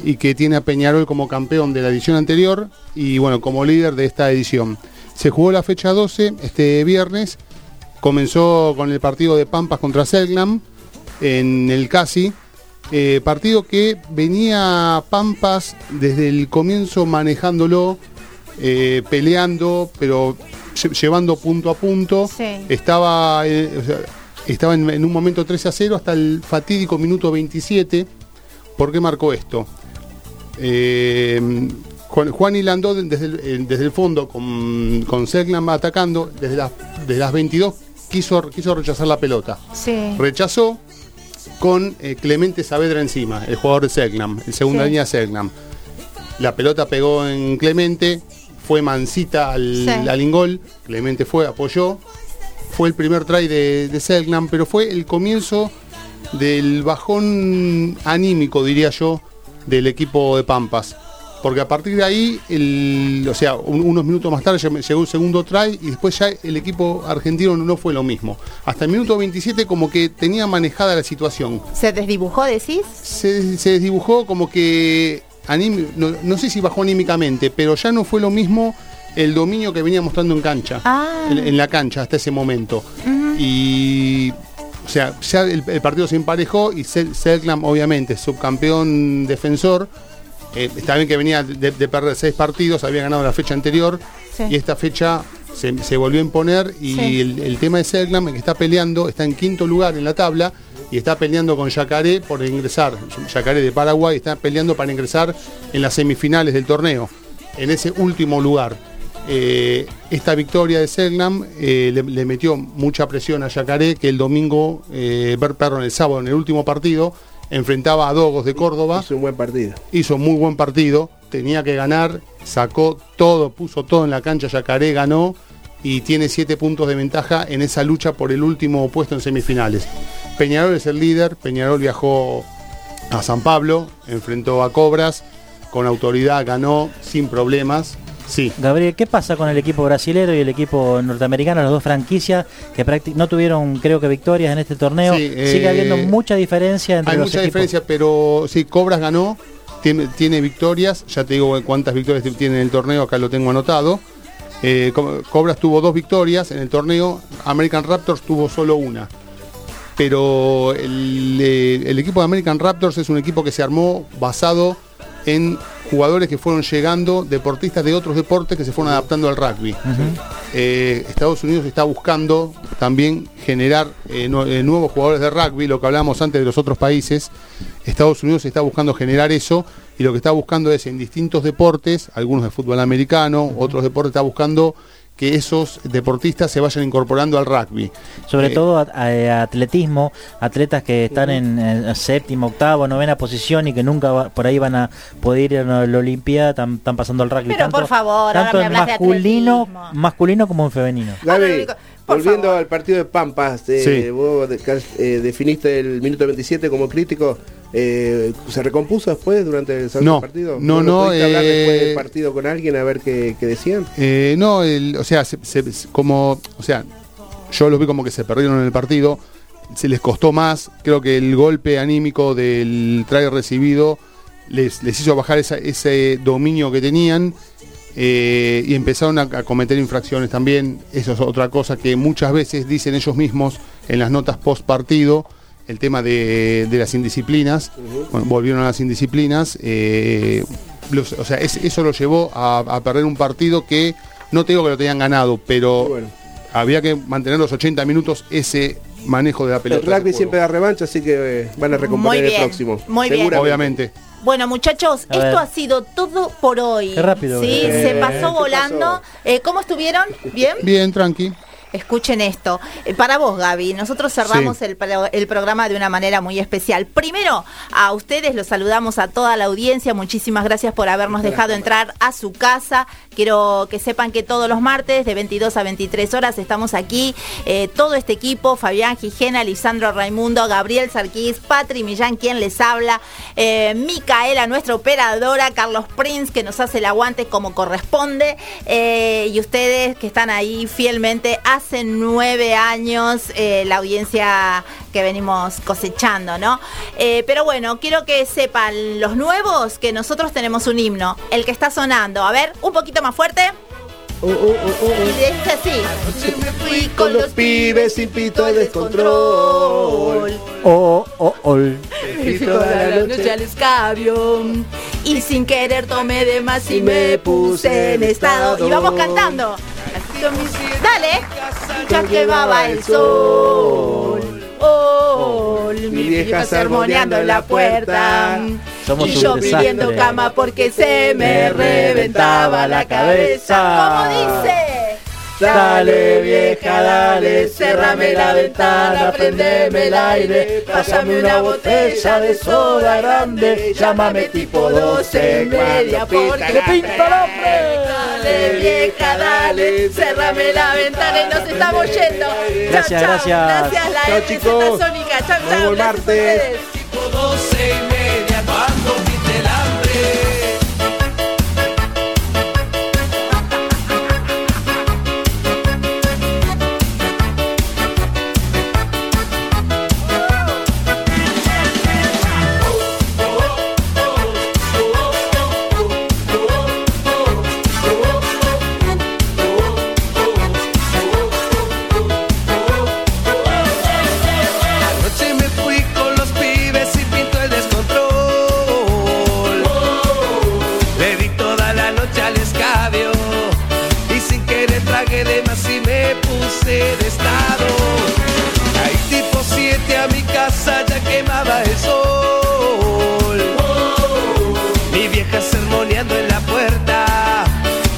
y que tiene a Peñarol como campeón de la edición anterior y bueno, como líder de esta edición. Se jugó la fecha 12 este viernes Comenzó con el partido de Pampas contra Selknam en el Casi. Eh, partido que venía Pampas desde el comienzo manejándolo, eh, peleando, pero llevando punto a punto. Estaba, eh, estaba en, un momento 3 a 0 hasta el fatídico minuto 27. ¿Por qué marcó esto? Juan Hilandó desde el, desde el fondo con, con atacando desde las, desde las 22 quiso, quiso rechazar la pelota. Rechazó con eh, Clemente Saavedra encima, el jugador de Selknam, el segunda línea Selknam. La pelota pegó en Clemente, fue mansita al, al, ingol, Clemente fue, apoyó. Fue el primer try de, de Selknam, pero fue el comienzo del bajón anímico, diría yo, del equipo de Pampas porque a partir de ahí, el, o sea, unos minutos más tarde llegó un segundo try y después ya el equipo argentino no fue lo mismo. Hasta el minuto 27 como que tenía manejada la situación. ¿Se desdibujó, decís? Se, desdibujó como que, no, sé si bajó anímicamente, pero ya no fue lo mismo el dominio que venía mostrando en cancha, ah. en, la cancha hasta ese momento. Y o sea, ya el, partido se emparejó y Selklam, obviamente, subcampeón defensor, Eh, está bien que venía de, perder seis partidos, había ganado la fecha anterior y esta fecha se, volvió a imponer y el, tema de Selknam que está peleando, está en quinto lugar en la tabla y está peleando con Yacaré por ingresar, Yacaré de Paraguay está peleando para ingresar en las semifinales del torneo, en ese último lugar. Eh, esta victoria de Selknam eh, le, metió mucha presión a Yacaré, que el domingo, eh, perdón, el sábado en el último partido, enfrentaba a Dogos de Córdoba. Hizo un buen partido. Hizo muy buen partido, tenía que ganar, sacó todo, puso todo en la cancha, Yacaré ganó y tiene siete puntos de ventaja en esa lucha por el último puesto en semifinales. Peñarol es el líder, Peñarol viajó a San Pablo, enfrentó a Cobras, con autoridad ganó sin problemas. Sí. Gabriel, ¿qué pasa con el equipo brasilero y el equipo norteamericano, las dos franquicias que no tuvieron, creo que, victorias en este torneo? Sigue habiendo eh, mucha diferencia entre hay mucha diferencia, pero sí, Cobras ganó, tiene, tiene, victorias, ya te digo cuántas victorias tiene en el torneo, acá lo tengo anotado. Eh, Cobras tuvo dos victorias en el torneo, American Raptors tuvo solo una pero eh, el, equipo de American Raptors es un equipo que se armó basado en jugadores que fueron llegando, deportistas de otros deportes que se fueron adaptando al rugby. Eh, Estados Unidos está buscando también generar eh, nuevos jugadores de rugby, lo que hablábamos antes de los otros países. Estados Unidos está buscando generar eso y lo que está buscando es en distintos deportes, algunos de fútbol americano, otros deportes está buscando que esos deportistas se vayan incorporando al rugby. Sobre eh, todo a, atletismo, atletas que están en, séptima, octava, novena posición y que nunca por ahí van a poder ir a la Olimpiada, están, pasando al rugby. Pero por favor, tanto en masculino, masculino como en femenino. Gaby, volviendo al partido de Pampas, eh, vos eh, definiste el minuto 27 como crítico. Eh, ¿Se recompuso después durante el segundo partido? No, no. no eh, hablar después del partido con alguien a ver qué, decían? Eh, no, o sea, como, o sea, yo los vi como que se perdieron en el partido, se les costó más, creo que el golpe anímico del try recibido les, les hizo bajar ese dominio que tenían y empezaron a, a, cometer infracciones también, eso es otra cosa que muchas veces dicen ellos mismos en las notas post partido el tema de, las indisciplinas, volvieron a las indisciplinas, eh, o sea, eso lo llevó a, perder un partido que no te digo que lo tenían ganado, pero había que mantener los 80 minutos ese manejo de la pelota. El rugby siempre da revancha, así que eh, van a recomponer el próximo. Muy bien. Obviamente. Bueno, muchachos, esto ha sido todo por hoy. Qué rápido. Sí, se pasó volando. Eh, ¿Cómo estuvieron? ¿Bien? Bien, tranqui. Escuchen esto. Eh, para vos, Gaby, nosotros cerramos el, programa de una manera muy especial. Primero, a ustedes los saludamos a toda la audiencia. Muchísimas gracias por habernos dejado entrar a su casa. Quiero que sepan que todos los martes, de 22 a 23 horas, estamos aquí. Eh, todo este equipo, Fabián Gijena, Lisandro Raimundo, Gabriel Sarquís, Patri Millán, quien les habla, eh, Micaela, nuestra operadora, Carlos Prince, que nos hace el aguante como corresponde, y ustedes que están ahí fielmente a hace nueve años eh, la audiencia que venimos cosechando, ¿no? Eh, pero bueno, quiero que sepan los nuevos que nosotros tenemos un himno, el que está sonando. A ver, un poquito más fuerte. Oh, oh, oh, y dice así. me fui con los pibes sin pito de descontrol. Oh, oh, oh. Toda la noche al escabio. Y sin querer tomé de más y me puse en estado. Y vamos cantando. Dale. Ya quemaba el sol. Oh, mi vieja sermoneando en la puerta. Y yo pidiendo cama porque se me reventaba la cabeza. ¿Cómo dice? Dale vieja, dale, cerrame la ventana, prendeme el aire, pásame una botella de soda grande, llámame tipo 12 y media porque pinta el hombre. Dale vieja, dale, cerrame la ventana y nos estamos yendo. Gracias, gracias. Gracias la chao, chicos. Sónica. Chao, chao. Gracias Tipo Mi vieja sermoneando en la puerta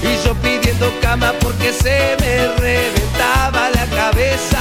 y yo pidiendo cama porque se me reventaba la cabeza.